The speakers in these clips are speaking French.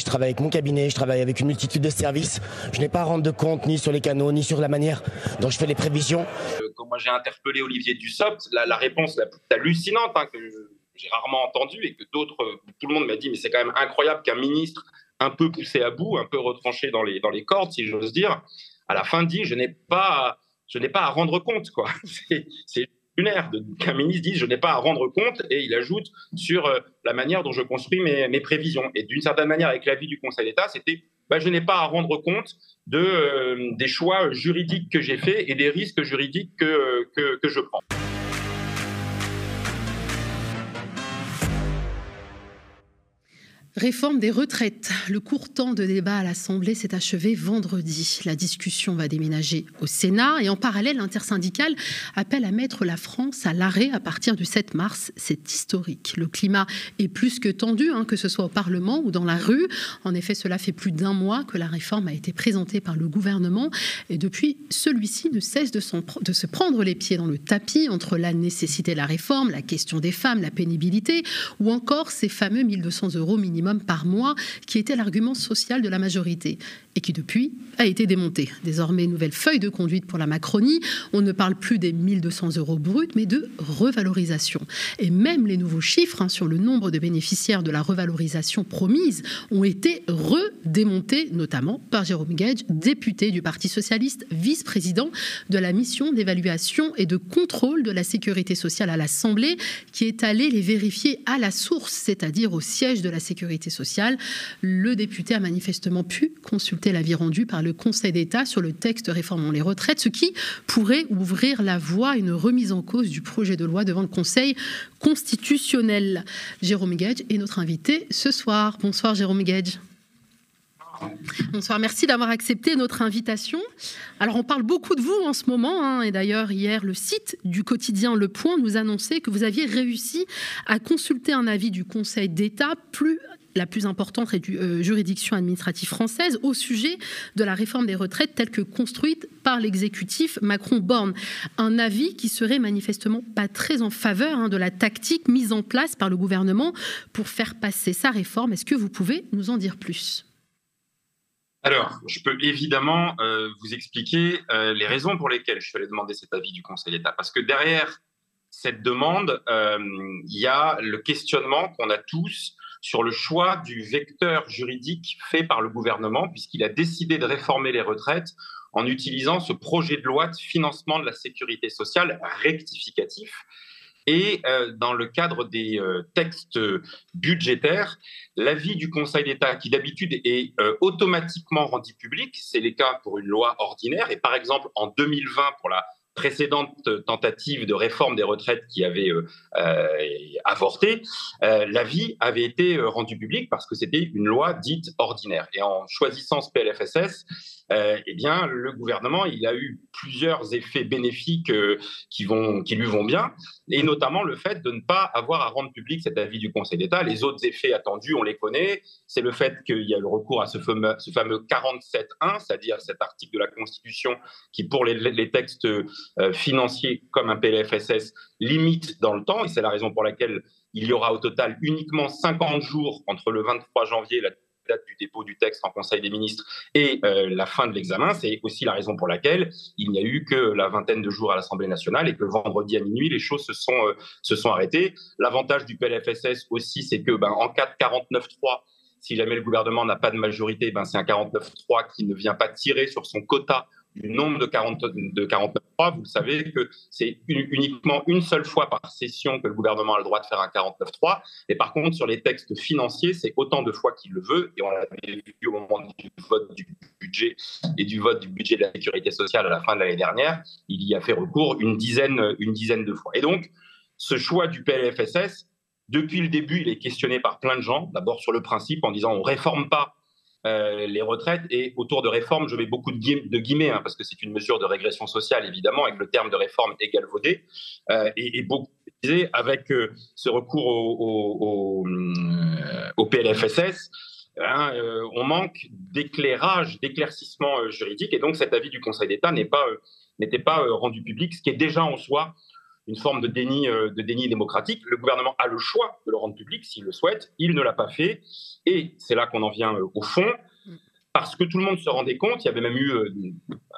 je travaille avec mon cabinet, je travaille avec une multitude de services. Je n'ai pas à rendre de compte ni sur les canaux, ni sur la manière dont je fais les prévisions. Euh, quand moi j'ai interpellé Olivier Dussopt, la, la réponse la plus hallucinante hein, que j'ai rarement entendue et que d'autres, tout le monde m'a dit, mais c'est quand même incroyable qu'un ministre un peu poussé à bout, un peu retranché dans les, dans les cordes, si j'ose dire, à la fin dit, je n'ai pas, pas à rendre compte. quoi. C'est lunaire qu'un ministre dise, je n'ai pas à rendre compte, et il ajoute sur euh, la manière dont je construis mes, prévisions. Et d'une certaine manière, avec l'avis du Conseil d'État, c'était, bah, je n'ai pas à rendre compte euh, des choix juridiques que j'ai faits et des risques juridiques que, que je prends. Réforme des retraites. Le court temps de débat à l'Assemblée s'est achevé vendredi. La discussion va déménager au Sénat et en parallèle, l'intersyndicale appelle à mettre la France à l'arrêt à partir du 7 mars. C'est historique. Le climat est plus que tendu, hein, que ce soit au Parlement ou dans la rue. En effet, cela fait plus d'un mois que la réforme a été présentée par le gouvernement et depuis, celui-ci ne cesse de, de se prendre les pieds dans le tapis entre la nécessité de la réforme, la question des femmes, la pénibilité ou encore ces fameux 1200 euros minimum par mois, qui était l'argument social de la majorité et qui depuis a été démonté. Désormais, nouvelle feuille de conduite pour la Macronie. On ne parle plus des 1200 euros bruts, mais de revalorisation. Et même les nouveaux chiffres hein, sur le nombre de bénéficiaires de la revalorisation promise ont été redémontés, notamment par Jérôme Gage, député du Parti socialiste, vice-président de la mission d'évaluation et de contrôle de la sécurité sociale à l'Assemblée, qui est allé les vérifier à la source, c'est-à-dire au siège de la sécurité sociale. Le député a manifestement pu consulter l'avis rendu par le Conseil d'État sur le texte réformant les retraites, ce qui pourrait ouvrir la voie à une remise en cause du projet de loi devant le Conseil constitutionnel. Jérôme Gage est notre invité ce soir. Bonsoir Jérôme Gage. Bonsoir, merci d'avoir accepté notre invitation. Alors, on parle beaucoup de vous en ce moment, hein, et d'ailleurs, hier, le site du quotidien Le Point nous annonçait que vous aviez réussi à consulter un avis du Conseil d'État plus la plus importante euh, juridiction administrative française au sujet de la réforme des retraites telle que construite par l'exécutif Macron-Borne. Un avis qui serait manifestement pas très en faveur hein, de la tactique mise en place par le gouvernement pour faire passer sa réforme. Est-ce que vous pouvez nous en dire plus? Alors, je peux évidemment euh, vous expliquer euh, les raisons pour lesquelles je suis demander cet avis du Conseil d'État. Parce que derrière cette demande, il y a le questionnement qu'on a tous sur le choix du vecteur juridique fait par le gouvernement, puisqu'il a décidé de réformer les retraites en utilisant ce projet de loi de financement de la sécurité sociale rectificatif. Et euh, dans le cadre des euh, textes budgétaires, l'avis du Conseil d'État, qui d'habitude est euh, automatiquement rendu public, c'est le cas pour une loi ordinaire, et par exemple en 2020 pour la précédente tentative de réforme des retraites qui avait euh, euh, avorté, euh, l'avis avait été rendu public parce que c'était une loi dite ordinaire. Et en choisissant ce PLFSS, eh bien, le gouvernement, il a eu plusieurs effets bénéfiques qui, vont, qui lui vont bien, et notamment le fait de ne pas avoir à rendre public cet avis du Conseil d'État. Les autres effets attendus, on les connaît. C'est le fait qu'il y a le recours à ce fameux, ce fameux 47.1, c'est-à-dire cet article de la Constitution qui, pour les, textes euh, financier comme un PLFSS limite dans le temps, et c'est la raison pour laquelle il y aura au total uniquement 50 jours entre le 23 janvier, la date du dépôt du texte en Conseil des ministres, et euh, la fin de l'examen. C'est aussi la raison pour laquelle il n'y a eu que la vingtaine de jours à l'Assemblée nationale et que vendredi à minuit, les choses se sont, euh, se sont arrêtées. L'avantage du PLFSS aussi, c'est que ben, en cas de 49.3, si jamais le gouvernement n'a pas de majorité, ben c'est un 49.3 qui ne vient pas tirer sur son quota du nombre de, 40, de 49.3, vous savez que c'est uniquement une seule fois par session que le gouvernement a le droit de faire un 49.3. Et par contre, sur les textes financiers, c'est autant de fois qu'il le veut. Et on l'avait vu au moment du vote du budget et du vote du budget de la sécurité sociale à la fin de l'année dernière. Il y a fait recours une dizaine, une dizaine de fois. Et donc, ce choix du PLFSS, depuis le début, il est questionné par plein de gens. D'abord sur le principe en disant on réforme pas euh, les retraites. Et autour de réforme, je mets beaucoup de, guillemets, hein, parce que c'est une mesure de régression sociale, évidemment, avec le terme de réforme égal vaudé. Euh, et, beaucoup avec euh, ce recours au, au, PLFSS, hein, on manque d'éclairage, d'éclaircissement juridique. Et donc, cet avis du Conseil d'État n'était pas, pas rendu public, ce qui est déjà en soi une forme de déni, de déni démocratique. Le gouvernement a le choix de le rendre public s'il le souhaite. Il ne l'a pas fait. Et c'est là qu'on en vient au fond parce que tout le monde se rendait compte, il y avait même eu, euh,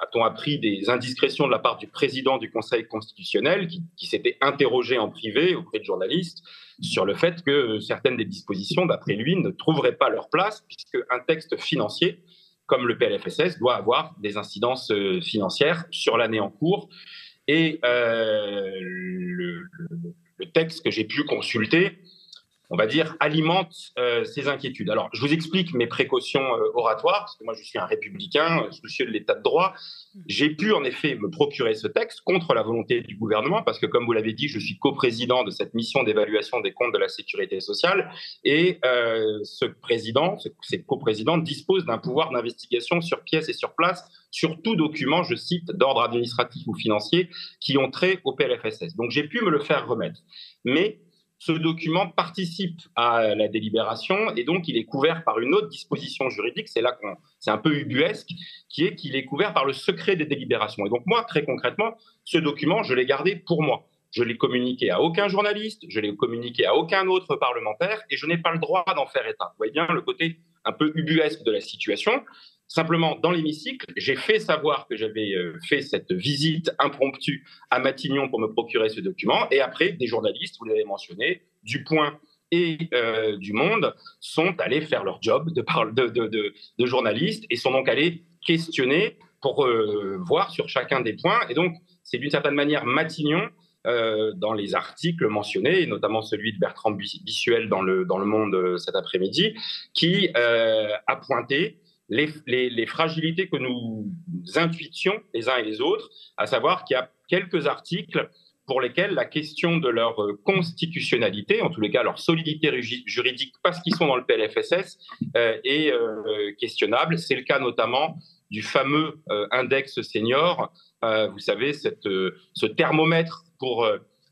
a-t-on appris, des indiscrétions de la part du président du Conseil constitutionnel qui, s'était interrogé en privé auprès de journalistes sur le fait que certaines des dispositions, d'après lui, ne trouveraient pas leur place, puisque un texte financier, comme le PLFSS, doit avoir des incidences euh, financières sur l'année en cours. Et euh, le, texte que j'ai pu consulter on va dire, alimente euh, ces inquiétudes. Alors, je vous explique mes précautions euh, oratoires, parce que moi, je suis un républicain, euh, soucieux de l'état de droit. J'ai pu, en effet, me procurer ce texte contre la volonté du gouvernement, parce que, comme vous l'avez dit, je suis coprésident de cette mission d'évaluation des comptes de la sécurité sociale, et ce président, ces coprésidents, disposent d'un pouvoir d'investigation sur pièce et sur place sur tout document, je cite, d'ordre administratif ou financier qui ont trait au PLFSS. Donc, j'ai pu me le faire remettre. Mais ce document participe à la délibération et donc il est couvert par une autre disposition juridique, c'est là qu'on, c'est un peu ubuesque, qui est qu'il est couvert par le secret des délibérations. Et donc moi, très concrètement, ce document, je l'ai gardé pour moi. Je l'ai communiqué à aucun journaliste, je l'ai communiqué à aucun autre parlementaire et je n'ai pas le droit d'en faire état. Vous voyez bien le côté un peu ubuesque de la situation. Simplement, dans l'hémicycle, j'ai fait savoir que j'avais euh, fait cette visite impromptue à Matignon pour me procurer ce document. Et après, des journalistes, vous l'avez mentionné, du Point et euh, du Monde, sont allés faire leur job de, de, journalistes et sont donc allés questionner pour euh, voir sur chacun des points. Et donc, c'est d'une certaine manière Matignon dans les articles mentionnés, notamment celui de Bertrand Bissuel dans le Monde cet après-midi, qui a pointé les, fragilités que nous intuitions les uns et les autres, à savoir qu'il y a quelques articles pour lesquels la question de leur euh, constitutionnalité, en tous les cas leur solidité juridique, parce qu'ils sont dans le PLFSS, euh, est euh, questionnable. C'est le cas notamment du fameux index senior, vous savez, ce thermomètre pour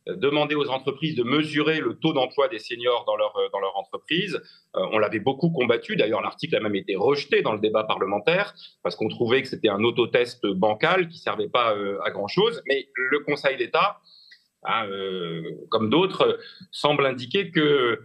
demander aux entreprises de mesurer le taux d'emploi des seniors dans leur, euh, entreprise. Euh, on l'avait beaucoup combattu. D'ailleurs, l'article a même été rejeté dans le débat parlementaire parce qu'on trouvait que c'était un autotest bancal qui ne servait pas à grand-chose. Mais le Conseil d'État, hein, comme d'autres, semble indiquer que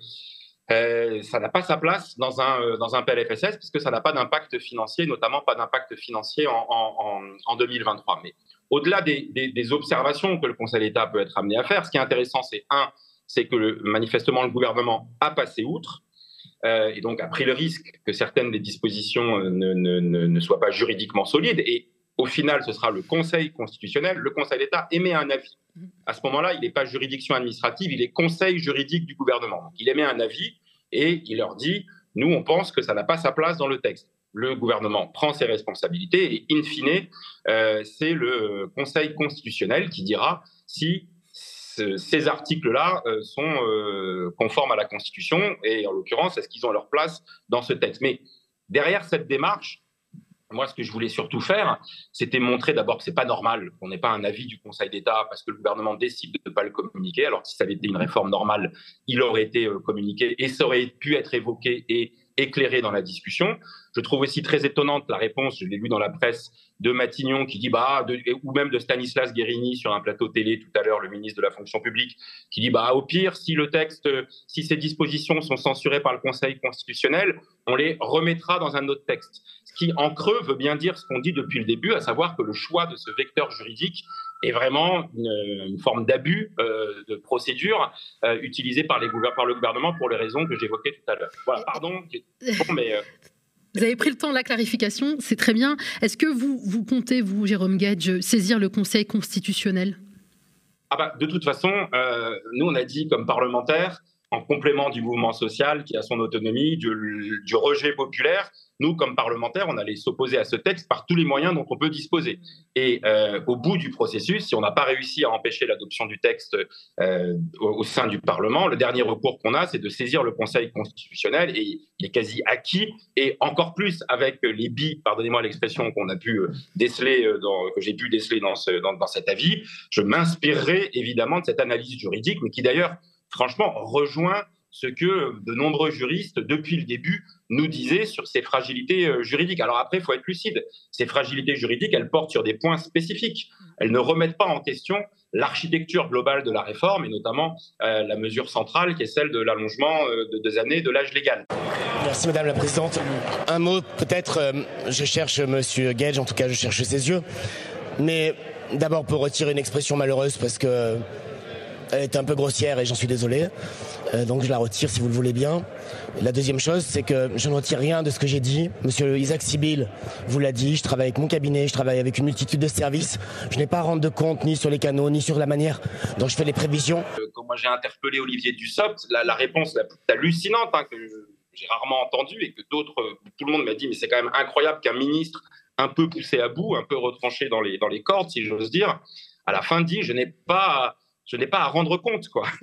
ça n'a pas sa place dans un, dans un PLFSS puisque ça n'a pas d'impact financier, notamment pas d'impact financier en, en, en 2023. Mais au-delà des, observations que le Conseil d'État peut être amené à faire, ce qui est intéressant, c'est un, c'est que manifestement le gouvernement a passé outre euh, et donc a pris le risque que certaines des dispositions euh, ne, soient pas juridiquement solides. Et au final, ce sera le Conseil constitutionnel, le Conseil d'État émet un avis. À ce moment-là, il n'est pas juridiction administrative, il est Conseil juridique du gouvernement. il émet un avis et il leur dit, nous, on pense que ça n'a pas sa place dans le texte le gouvernement prend ses responsabilités et, in fine, euh, c'est le Conseil constitutionnel qui dira si ces articles-là euh, sont euh, conformes à la Constitution et en l'occurrence, est-ce qu'ils ont leur place dans ce texte. Mais derrière cette démarche, moi, ce que je voulais surtout faire, c'était montrer d'abord que c'est pas normal qu'on n'ait pas un avis du Conseil d'État parce que le gouvernement décide de ne pas le communiquer. Alors, si ça avait été une réforme normale, il aurait été communiqué et ça aurait pu être évoqué et éclairé dans la discussion. Je trouve aussi très étonnante la réponse, je l'ai lu dans la presse, de Matignon qui dit, bah, ou même de Stanislas Guérini sur un plateau télé tout à l'heure, le ministre de la fonction publique, qui dit, bah, au pire, si le texte, si ces dispositions sont censurées par le Conseil constitutionnel, on les remettra dans un autre texte. Ce qui, en creux, veut bien dire ce qu'on dit depuis le début, à savoir que le choix de ce vecteur juridique est vraiment une, forme d'abus euh, de procédure euh, utilisée par, les, par le gouvernement pour les raisons que j'évoquais tout à l'heure. Voilà, pardon, mais... Euh, vous avez pris le temps de la clarification, c'est très bien. Est-ce que vous, vous comptez, vous, Jérôme Gage, saisir le Conseil constitutionnel? Ah bah, De toute façon, nous, on a dit comme parlementaires, en complément du mouvement social qui a son autonomie, du, rejet populaire, nous, comme parlementaires, on allait s'opposer à ce texte par tous les moyens dont on peut disposer. Et euh, au bout du processus, si on n'a pas réussi à empêcher l'adoption du texte euh, au, sein du Parlement, le dernier recours qu'on a, c'est de saisir le Conseil constitutionnel et il est quasi acquis. Et encore plus avec les billes, pardonnez-moi l'expression qu'on a pu euh, déceler, que j'ai pu déceler dans, ce, dans cet avis, je m'inspirerai évidemment de cette analyse juridique, mais qui d'ailleurs, franchement, rejoint ce que de nombreux juristes, depuis le début, nous disaient sur ces fragilités euh, juridiques. Alors après, il faut être lucide. Ces fragilités juridiques, elles portent sur des points spécifiques. Elles ne remettent pas en question l'architecture globale de la réforme, et notamment euh, la mesure centrale qui est celle de l'allongement euh, de deux années de l'âge légal. Merci Madame la Présidente. Un mot peut-être, je cherche Monsieur Gage, en tout cas je cherche ses yeux. Mais d'abord pour retirer une expression malheureuse parce que elle est un peu grossière et j'en suis désolé. Euh, donc je la retire si vous le voulez bien. La deuxième chose, c'est que je ne retire rien de ce que j'ai dit. Monsieur Isaac Sibyl vous l'a dit, je travaille avec mon cabinet, je travaille avec une multitude de services. Je n'ai pas à rendre de compte ni sur les canaux, ni sur la manière dont je fais les prévisions. Euh, quand moi j'ai interpellé Olivier Dussopt, la, réponse la plus hallucinante hein, que j'ai rarement entendue et que d'autres, tout le monde m'a dit, mais c'est quand même incroyable qu'un ministre un peu poussé à bout, un peu retranché dans les, dans les cordes, si j'ose dire, à la fin dit, je n'ai pas je n'ai pas à rendre compte. quoi.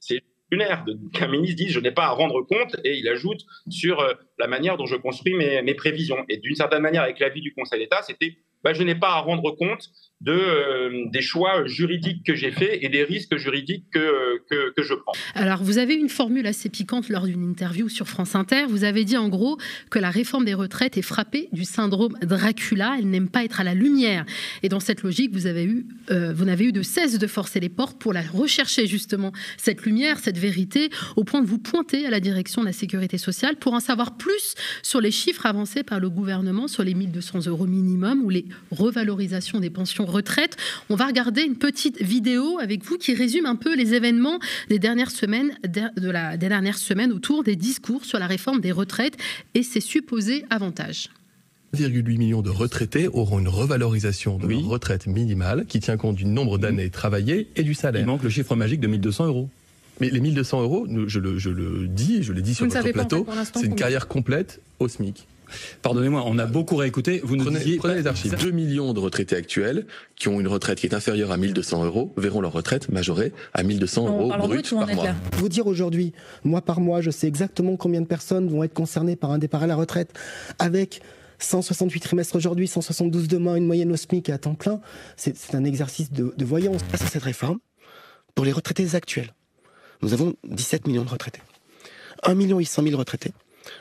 C'est lunaire qu'un ministre dise je n'ai pas à rendre compte et il ajoute sur euh, la manière dont je construis mes, prévisions. Et d'une certaine manière, avec l'avis du Conseil d'État, c'était bah, je n'ai pas à rendre compte euh, des choix juridiques que j'ai faits et des risques juridiques que, que, que, je prends. Alors, vous avez une formule assez piquante lors d'une interview sur France Inter. Vous avez dit en gros que la réforme des retraites est frappée du syndrome Dracula. Elle n'aime pas être à la lumière. Et dans cette logique, vous avez eu, euh, vous n'avez eu de cesse de forcer les portes pour la rechercher justement cette lumière, cette vérité, au point de vous pointer à la direction de la sécurité sociale pour en savoir plus sur les chiffres avancés par le gouvernement sur les 1200 euros minimum ou les revalorisations des pensions retraite. On va regarder une petite vidéo avec vous qui résume un peu les événements des dernières semaines, de la, des dernières semaines autour des discours sur la réforme des retraites et ses supposés avantages. 1,8 millions de retraités auront une revalorisation de leur retraite minimale qui tient compte du nombre d'années travaillées et du salaire. Il manque le chiffre magique de 1200 euros. Mais les 1200 euros, je le, je le dis, je l'ai dit sur votre plateau, c'est une carrière complète au SMIC. Pardonnez-moi, on a beaucoup réécouté. Vous nous prenez, disiez... prenez les archives. 2 millions de retraités actuels qui ont une retraite qui est inférieure à 1200 euros verront leur retraite majorée à 1200 euros brut par mois. Vous dire aujourd'hui, mois par mois, je sais exactement combien de personnes vont être concernées par un départ à la retraite avec 168 trimestres aujourd'hui, 172 demain, une moyenne au SMIC à temps plein. C'est un exercice de, de voyance. Face à cette réforme, pour les retraités actuels, nous avons 17 millions de retraités. 1 800 000 retraités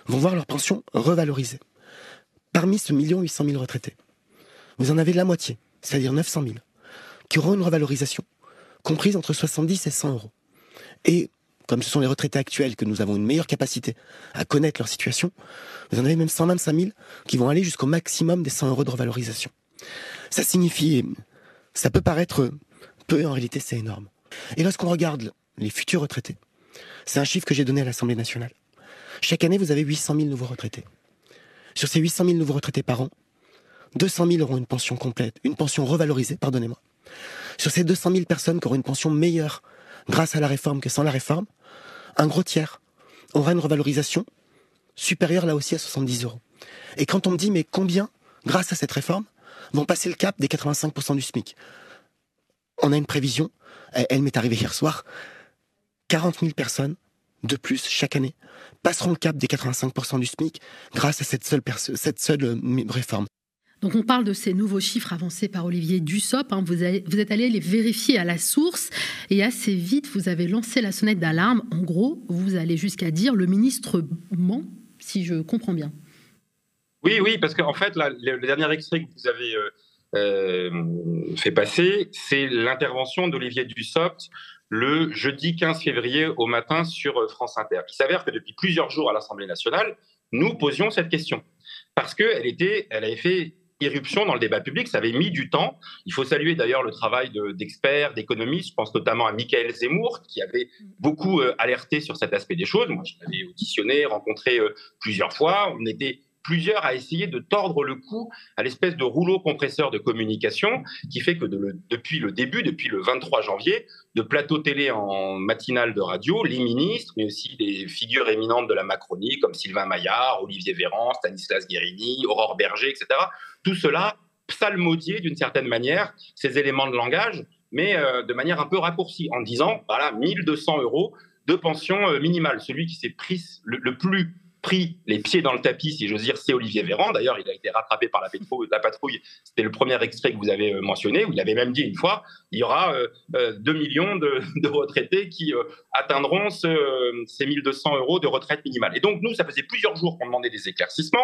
vont voir leur pension revalorisée. Parmi ce million 800 000 retraités, vous en avez la moitié, c'est-à-dire 900 000, qui auront une revalorisation comprise entre 70 et 100 euros. Et comme ce sont les retraités actuels que nous avons une meilleure capacité à connaître leur situation, vous en avez même 125 000 qui vont aller jusqu'au maximum des 100 euros de revalorisation. Ça signifie, ça peut paraître peu, en réalité c'est énorme. Et lorsqu'on regarde les futurs retraités, c'est un chiffre que j'ai donné à l'Assemblée nationale. Chaque année, vous avez 800 000 nouveaux retraités. Sur ces 800 000 nouveaux retraités par an, 200 000 auront une pension complète, une pension revalorisée, pardonnez-moi. Sur ces 200 000 personnes qui auront une pension meilleure grâce à la réforme que sans la réforme, un gros tiers aura une revalorisation supérieure là aussi à 70 euros. Et quand on me dit, mais combien, grâce à cette réforme, vont passer le cap des 85% du SMIC? On a une prévision, elle m'est arrivée hier soir, 40 000 personnes de plus chaque année passeront le cap des 85% du SMIC grâce à cette seule, cette seule euh, réforme. Donc on parle de ces nouveaux chiffres avancés par Olivier Dussopt. Hein. Vous, vous, êtes allé les vérifier à la source et assez vite, vous avez lancé la sonnette d'alarme. En gros, vous allez jusqu'à dire le ministre ment, si je comprends bien. Oui, oui, parce qu'en fait, le, dernier extrait que vous avez euh, euh, fait passer, c'est l'intervention d'Olivier Dussopt le jeudi 15 février au matin sur euh, France Inter. Il s'avère que depuis plusieurs jours à l'Assemblée nationale, nous posions cette question parce qu'elle était, elle avait fait irruption dans le débat public, ça avait mis du temps. Il faut saluer d'ailleurs le travail d'experts, d'économistes, je pense notamment à Michael Zemmour, qui avait beaucoup euh, alerté sur cet aspect des choses. Moi, je l'avais auditionné, rencontré euh, plusieurs fois. On était plusieurs à essayer de tordre le cou à l'espèce de rouleau compresseur de communication qui fait que depuis le début, depuis le 23 janvier, de plateaux télé en matinale de radio, les ministres, mais aussi des figures éminentes de la Macronie comme Sylvain Maillard, Olivier Véran, Stanislas Guérini, Aurore Berger, etc., tout cela psalmodier d'une certaine manière ces éléments de langage, mais euh, de manière un peu raccourcie, en disant, voilà, 1200 euros de pension euh, minimale. Celui qui s'est pris le plus pris les pieds dans le tapis, si j'ose dire, c'est Olivier Véran. D'ailleurs, il a été rattrapé par la, patrouille. C'était le premier extrait que vous avez euh, mentionné, où il avait même dit une fois, il y aura 2 euh, euh, millions de, retraités qui atteindront ce, ces 1200 euros de retraite minimale. Et donc, nous, ça faisait plusieurs jours qu'on demandait des éclaircissements.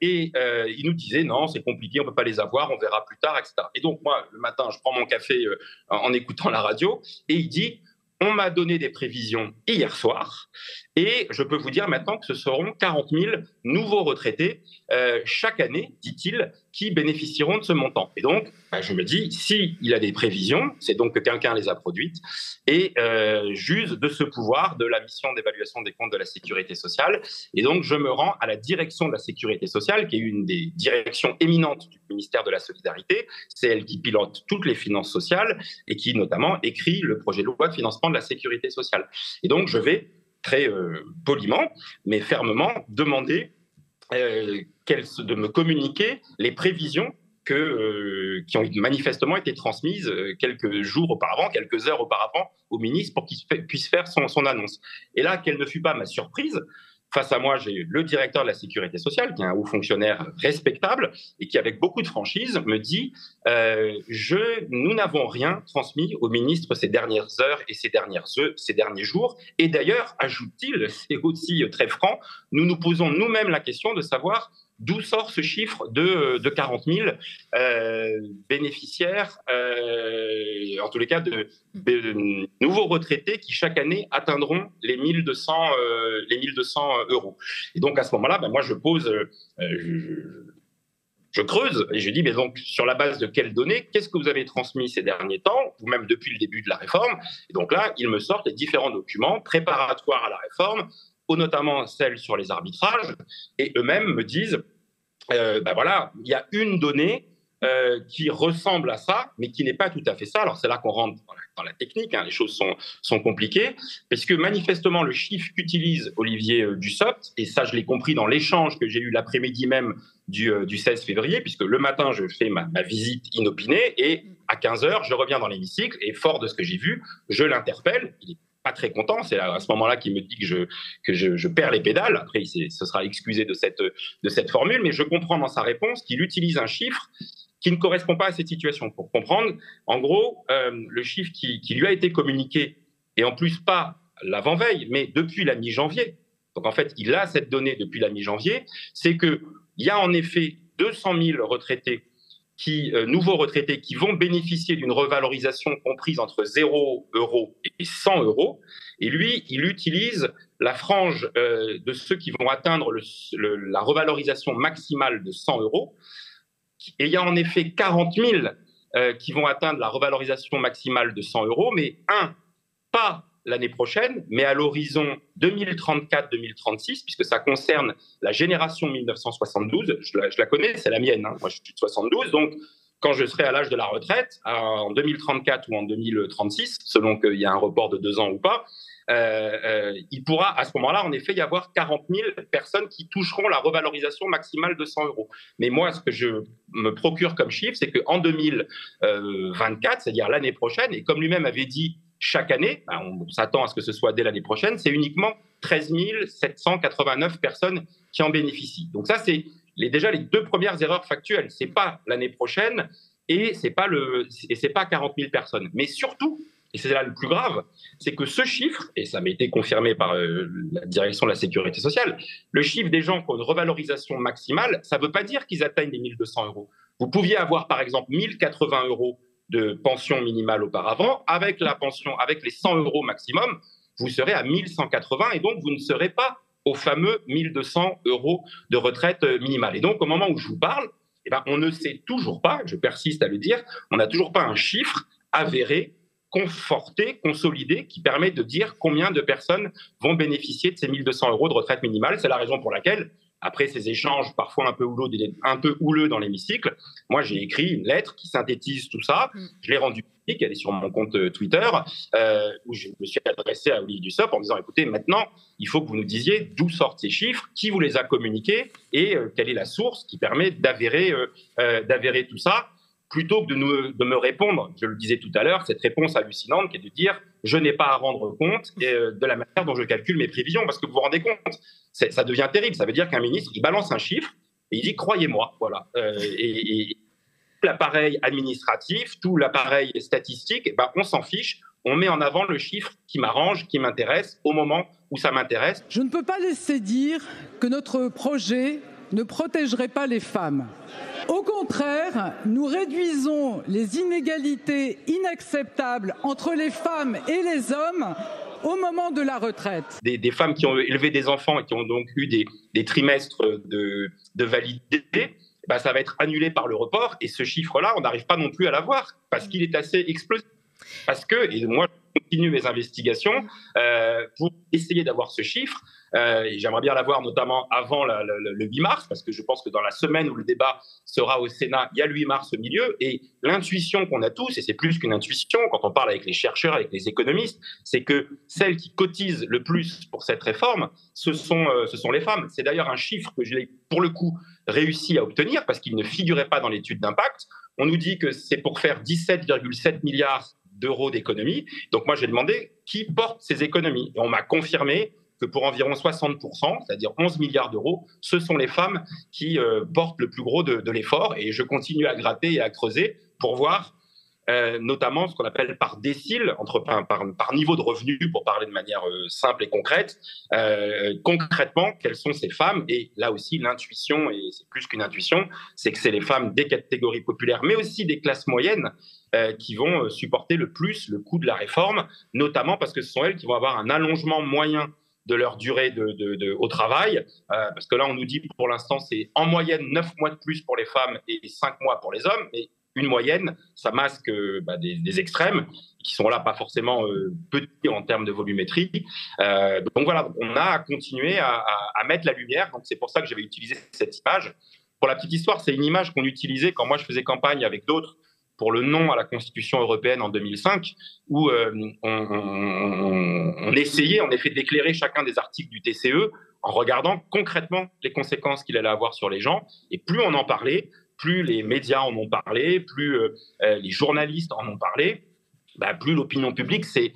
et il nous disait, non, c'est compliqué, on ne peut pas les avoir, on verra plus tard, etc. Et donc, moi, le matin, je prends mon café en écoutant la radio, et il dit, on m'a donné des prévisions hier soir et je peux vous dire maintenant que ce seront 40 000 nouveaux retraités euh, chaque année, dit-il, qui bénéficieront de ce montant. Et donc, bah, je me dis, s'il a des prévisions, c'est donc que quelqu'un les a produites, et euh, j'use de ce pouvoir de la mission d'évaluation des comptes de la sécurité sociale. Et donc, je me rends à la direction de la sécurité sociale, qui est une des directions éminentes du ministère de la Solidarité. C'est elle qui pilote toutes les finances sociales et qui, notamment, écrit le projet de loi de financement de la sécurité sociale. Et donc, je vais très euh, poliment, mais fermement, demander euh, de me communiquer les prévisions que, euh, qui ont manifestement été transmises quelques jours auparavant, quelques heures auparavant au ministre pour qu'il puisse faire son, son annonce. Et là, quelle ne fut pas ma surprise Face à moi, j'ai le directeur de la sécurité sociale, qui est un haut fonctionnaire respectable et qui, avec beaucoup de franchise, me dit euh, je, Nous n'avons rien transmis au ministre ces dernières heures et ces, dernières, ces derniers jours. Et d'ailleurs, ajoute-t-il, c'est aussi très franc, nous nous posons nous-mêmes la question de savoir D'où sort ce chiffre de, de 40 000 euh, bénéficiaires, euh, en tous les cas de, nouveaux retraités qui chaque année atteindront les 1200, euh, les 1200 euros. Et donc à ce moment-là, ben moi je pose, je, je, creuse et je dis, mais donc sur la base de quelles données, qu'est-ce que vous avez transmis ces derniers temps, ou même depuis le début de la réforme? Et donc là, ils me sortent les différents documents préparatoires à la réforme notamment celles sur les arbitrages, et eux-mêmes me disent, euh, ben voilà, il y a une donnée euh, qui ressemble à ça, mais qui n'est pas tout à fait ça. Alors c'est là qu'on rentre dans la, technique, hein, les choses sont, sont compliquées, parce que manifestement le chiffre qu'utilise Olivier euh, Dussopt, et ça je l'ai compris dans l'échange que j'ai eu l'après-midi même du, du, 16 février, puisque le matin je fais ma, ma visite inopinée, et à 15h je reviens dans l'hémicycle, et fort de ce que j'ai vu, je l'interpelle, il est très content. C'est à, ce moment-là qu'il me dit que, je, que je, perds les pédales. Après, il ce sera excusé de cette, de cette formule, mais je comprends dans sa réponse qu'il utilise un chiffre qui ne correspond pas à cette situation. Pour comprendre, en gros, euh, le chiffre qui, lui a été communiqué, et en plus pas l'avant-veille, mais depuis la mi-janvier, donc en fait, il a cette donnée depuis la mi-janvier, c'est qu'il y a en effet 200 000 retraités qui, euh, nouveaux retraités qui vont bénéficier d'une revalorisation comprise entre 0 euros et 100 euros. Et lui, il utilise la frange euh, de ceux qui vont atteindre la revalorisation maximale de 100 euros. Et il y a en effet 40 000 euh, qui vont atteindre la revalorisation maximale de 100 euros, mais un, pas l'année prochaine, mais à l'horizon 2034-2036, puisque ça concerne la génération 1972. Je la, connais, c'est la mienne. Hein. Moi, je suis de 72, donc quand je serai à l'âge de la retraite, en 2034 ou en 2036, selon qu'il y a un report de deux ans ou pas, euh, euh, il pourra à ce moment-là, en effet, y avoir 40 000 personnes qui toucheront la revalorisation maximale de 100 euros. Mais moi, ce que je me procure comme chiffre, c'est qu'en 2024, c'est-à-dire l'année prochaine, et comme lui-même avait dit chaque année, ben, on s'attend à ce que ce soit dès l'année prochaine, c'est uniquement 13 789 personnes qui en bénéficient. Donc ça, c'est déjà les deux premières erreurs factuelles. C'est pas l'année prochaine et c'est pas pas 40 000 personnes. Mais surtout, et c'est là le plus grave, c'est que ce chiffre, et ça m'a été confirmé par euh, la direction de la sécurité sociale, le chiffre des gens qui ont une revalorisation maximale, ça ne veut pas dire qu'ils atteignent les 1200 euros. Vous pouviez avoir par exemple 1080 euros de pension minimale auparavant, avec la pension, avec les 100 euros maximum, vous serez à 1180 et donc vous ne serez pas au fameux 1200 euros de retraite minimale. Et donc au moment où je vous parle, eh ben, on ne sait toujours pas, je persiste à le dire, on n'a toujours pas un chiffre avéré, conforté, consolidé, qui permet de dire combien de personnes vont bénéficier de ces 1200 euros de retraite minimale. C'est la raison pour laquelle après ces échanges parfois un peu houleux, un peu houleux dans l'hémicycle, moi j'ai écrit une lettre qui synthétise tout ça. Mm. Je l'ai rendue publique, elle est sur mon compte euh, Twitter, euh, où je me suis adressé à Olivier Dussopt en disant écoutez, maintenant, il faut que vous nous disiez d'où sortent ces chiffres, qui vous les a communiqués et euh, quelle est la source qui permet d'avérer, d'avérer tout ça. Plutôt que de, me répondre, je le disais tout à l'heure, cette réponse hallucinante qui est de dire je n'ai pas à rendre compte euh, de la manière dont je calcule mes prévisions, parce que vous vous rendez compte, ça devient terrible. Ça veut dire qu'un ministre, il balance un chiffre et il dit croyez-moi, voilà. Euh, et, l'appareil administratif, tout l'appareil statistique, eh ben, on s'en fiche. On met en avant le chiffre qui m'arrange, qui m'intéresse, au moment où ça m'intéresse. Je ne peux pas laisser dire que notre projet ne protégerait pas les femmes. Au contraire, nous réduisons les inégalités inacceptables entre les femmes et les hommes au moment de la retraite. Des, femmes qui ont élevé des enfants et qui ont donc eu des, trimestres de, validité, bah, ça va être annulé par le report. Et ce chiffre-là, on n'arrive pas non plus à l'avoir parce qu'il est assez explosif. Parce que, et moi, je continue mes investigations euh, pour essayer d'avoir ce chiffre. Euh, j'aimerais bien l'avoir notamment avant le 8 mars, parce que je pense que dans la semaine où le débat sera au Sénat, il y a le 8 mars au milieu. Et l'intuition qu'on a tous, et c'est plus qu'une intuition, quand on parle avec les chercheurs, avec les économistes, c'est que celles qui cotisent le plus pour cette réforme, ce sont, euh, ce sont les femmes. C'est d'ailleurs un chiffre que j'ai, pour le coup, réussi à obtenir, parce qu'il ne figurait pas dans l'étude d'impact. On nous dit que c'est pour faire 17,7 milliards d'euros d'économies. Donc moi, j'ai demandé qui porte ces économies. Et on m'a confirmé que pour environ 60%, c'est-à-dire 11 milliards d'euros, ce sont les femmes qui euh, portent le plus gros de, l'effort. Et je continue à gratter et à creuser pour voir euh, notamment ce qu'on appelle par décile, entre, par, par, niveau de revenu, pour parler de manière euh, simple et concrète, concrètement, quelles sont ces femmes? Et là aussi, l'intuition, et c'est plus qu'une intuition, c'est que c'est les femmes des catégories populaires, mais aussi des classes moyennes, qui vont supporter le plus le coût de la réforme, notamment parce que ce sont elles qui vont avoir un allongement moyen de leur durée de, au travail, euh, parce que là, on nous dit pour l'instant, c'est en moyenne 9 mois de plus pour les femmes et 5 mois pour les hommes, mais une moyenne, ça masque euh, bah, des, extrêmes qui sont là pas forcément euh, petits en termes de volumétrie. donc voilà, on a à continuer à, à mettre la lumière, donc c'est pour ça que j'avais utilisé cette image. Pour la petite histoire, c'est une image qu'on utilisait quand moi je faisais campagne avec d'autres pour le non à la Constitution européenne en 2005, où euh, on, essayait en effet d'éclairer chacun des articles du TCE en regardant concrètement les conséquences qu'il allait avoir sur les gens. Et plus on en parlait, plus les médias en ont parlé, plus euh, euh, les journalistes en ont parlé, bah, plus l'opinion publique s'est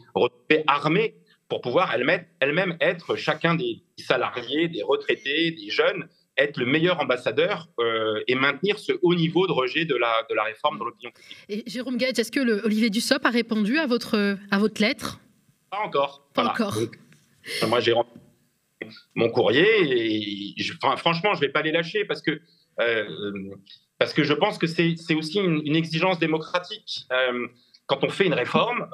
armée pour pouvoir elle-même être chacun des salariés, des retraités, des jeunes, être le meilleur ambassadeur euh, et maintenir ce haut niveau de rejet de la, de la réforme dans l'opinion publique. Et Jérôme Gage, est-ce que le, Olivier Dussopt a répondu à votre, à votre lettre? Pas encore. Pas encore. moi, j'ai rendu mon courrier et franchement, je ne vais pas les lâcher parce que, euh, parce que je pense que c'est aussi une, exigence démocratique. Euh, quand on fait une réforme,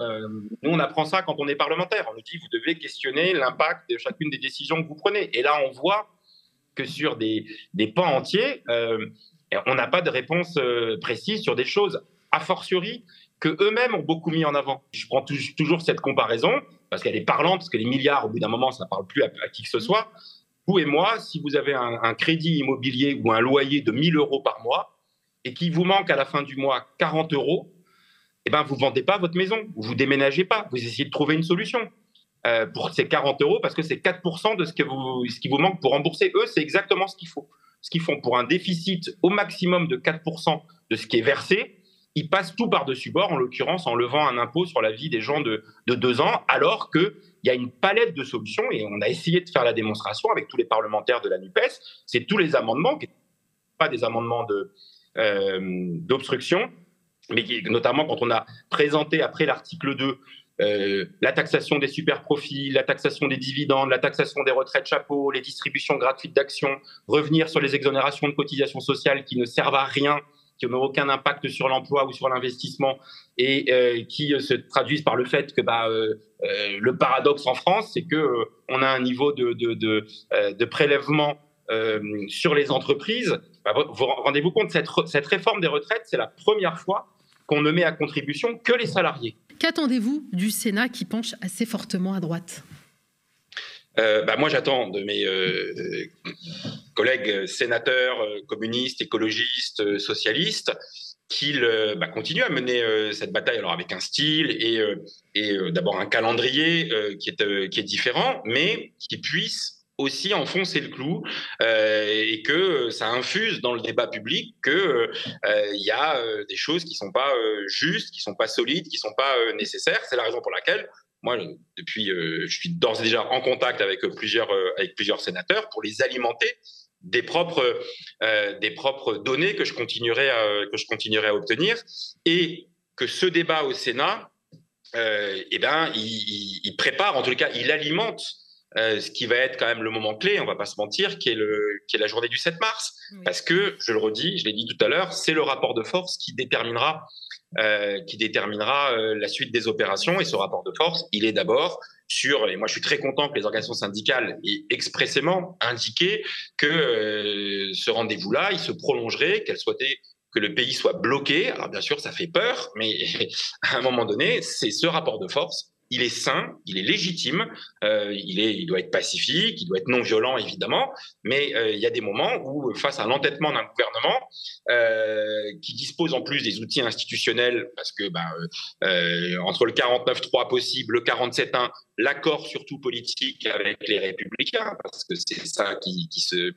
nous on apprend ça quand on est parlementaire. On nous dit vous devez questionner l'impact de chacune des décisions que vous prenez. Et là, on voit sur des, des pans entiers, euh, on n'a pas de réponse euh, précise sur des choses, a fortiori, que eux-mêmes ont beaucoup mis en avant. Je prends toujours cette comparaison, parce qu'elle est parlante, parce que les milliards, au bout d'un moment, ça ne parle plus à, qui que ce soit. Vous et moi, si vous avez un, crédit immobilier ou un loyer de 1000 euros par mois, et qu'il vous manque à la fin du mois 40 euros, eh ben, vous ne vendez pas votre maison, vous ne déménagez pas, vous essayez de trouver une solution. Euh, pour ces 40 euros parce que c'est 4% de ce, que vous, ce qui vous manque pour rembourser. Eux, c'est exactement ce qu'il faut. Ce qu'ils font pour un déficit au maximum de 4% de ce qui est versé, ils passent tout par-dessus bord, en l'occurrence en levant un impôt sur la vie des gens de, de deux ans, alors qu'il y a une palette de solutions et on a essayé de faire la démonstration avec tous les parlementaires de la NUPES. C'est tous les amendements, qui pas des amendements euh, d'obstruction, mais notamment quand on a présenté après l'article 2 euh, la taxation des super profits, la taxation des dividendes, la taxation des retraites chapeaux, les distributions gratuites d'actions, revenir sur les exonérations de cotisations sociales qui ne servent à rien, qui n'ont aucun impact sur l'emploi ou sur l'investissement et euh, qui euh, se traduisent par le fait que bah, le paradoxe en France, c'est que on a un niveau de, prélèvement sur les entreprises. Bah, rendez-vous compte, cette réforme des retraites, c'est la première fois qu'on ne met à contribution que les salariés. Qu'attendez-vous du Sénat qui penche assez fortement à droite? Euh, bah, moi, j'attends de mes euh, collègues sénateurs, euh, communistes, écologistes, socialistes, qu'ils bah, continuent à mener cette bataille, alors avec un style et, d'abord un calendrier qui, est, qui est différent, mais qu'ils puissent aussi enfoncer le clou euh, et que ça infuse dans le débat public qu'il euh, il y a euh, des choses qui sont pas justes, qui sont pas solides, qui sont pas nécessaires. C'est la raison pour laquelle moi, depuis, je suis d'ores et déjà en contact avec plusieurs, avec plusieurs sénateurs pour les alimenter des propres, des propres données que je continuerai à, que je continuerai à obtenir et que ce débat au Sénat, eh ben, il, prépare, en tout cas, il alimente euh, ce qui va être quand même le moment clé, on va pas se mentir, qui est, le, qui est la journée du 7 mars. Parce que, je le redis, je l'ai dit tout à l'heure, c'est le rapport de force qui déterminera, euh, qui déterminera euh, la suite des opérations. Et ce rapport de force, il est d'abord sur, et moi je suis très content que les organisations syndicales aient expressément indiqué que ce rendez-vous-là, il se prolongerait, qu'elles souhaitaient que le pays soit bloqué. Alors bien sûr, ça fait peur, mais à un moment donné, c'est ce rapport de force il est sain, il est légitime, euh, il, est, il doit être pacifique, il doit être non violent évidemment, mais euh, il y a des moments où, face à l'entêtement d'un gouvernement euh, qui dispose en plus des outils institutionnels, parce que bah, entre le 49-3 possible, le 47-1, l'accord surtout politique avec les républicains, parce que c'est ça qui, se,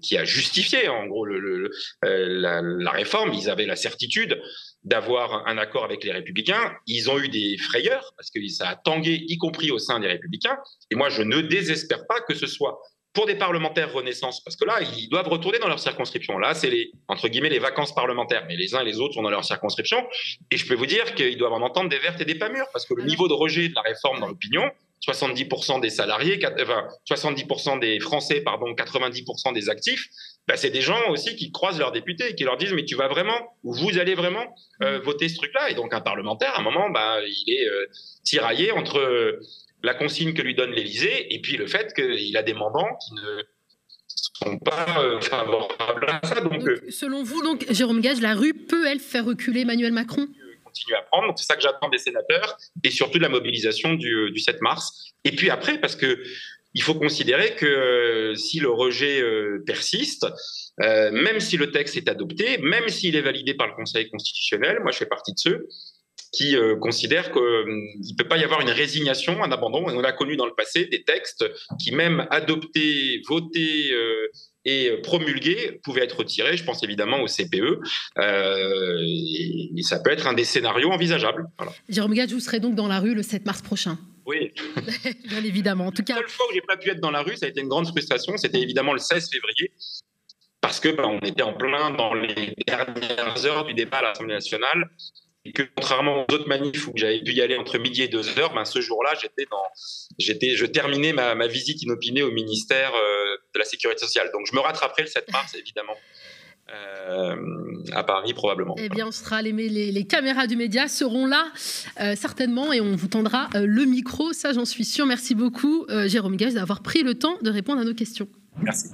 qui a justifié en gros la réforme, ils avaient la certitude d'avoir un accord avec les républicains. Ils ont eu des frayeurs parce que ça a tangué, y compris au sein des républicains. Et moi, je ne désespère pas que ce soit pour des parlementaires Renaissance, parce que là, ils doivent retourner dans leur circonscription. Là, c'est les, entre guillemets, les vacances parlementaires. Mais les uns et les autres sont dans leur circonscription. Et je peux vous dire qu'ils doivent en entendre des vertes et des pas mûres, parce que le niveau de rejet de la réforme dans l'opinion, 70% des salariés, enfin, 70% des Français, pardon, 90% des actifs, bah, c'est des gens aussi qui croisent leurs députés et qui leur disent mais tu vas vraiment ou vous allez vraiment euh, mm. voter ce truc-là et donc un parlementaire à un moment bah, il est euh, tiraillé entre euh, la consigne que lui donne l'Élysée et puis le fait qu'il a des mandants qui ne sont pas favorables à ça. Donc, selon vous, donc Jérôme Gage, la rue peut elle faire reculer Emmanuel Macron? Continue à prendre. C'est ça que j'attends des sénateurs et surtout de la mobilisation du, du 7 mars. Et puis après, parce que il faut considérer que euh, si le rejet euh, persiste, euh, même si le texte est adopté, même s'il est validé par le Conseil constitutionnel, moi je fais partie de ceux qui considèrent qu'il ne peut pas y avoir une résignation, un abandon. On a connu dans le passé des textes qui, même adoptés, votés et promulgués, pouvaient être retirés. Je pense évidemment au CPE. et, ça peut être un des scénarios envisageables. Jérôme Gage, vous serez donc dans la rue le 7 mars prochain oui. Bien évidemment. En tout cas. La seule fois où j'ai pas pu être dans la rue, ça a été une grande frustration. C'était évidemment le 16 février. Parce que ben, on était en plein dans les dernières heures du débat à l'Assemblée nationale. Et que contrairement aux autres manifs où j'avais dû y aller entre midi et deux heures, ben, ce jour-là, j'étais dans, j'étais, je terminais ma, ma, visite inopinée au ministère euh, de la Sécurité sociale. Donc je me rattraperai le 7 mars, évidemment. Euh, à Paris probablement. Eh bien, on sera les, les, caméras du média seront là euh, certainement et on vous tendra euh, le micro, ça j'en suis sûr. Merci beaucoup Jérôme Gage d'avoir pris le temps de répondre à nos questions. Merci.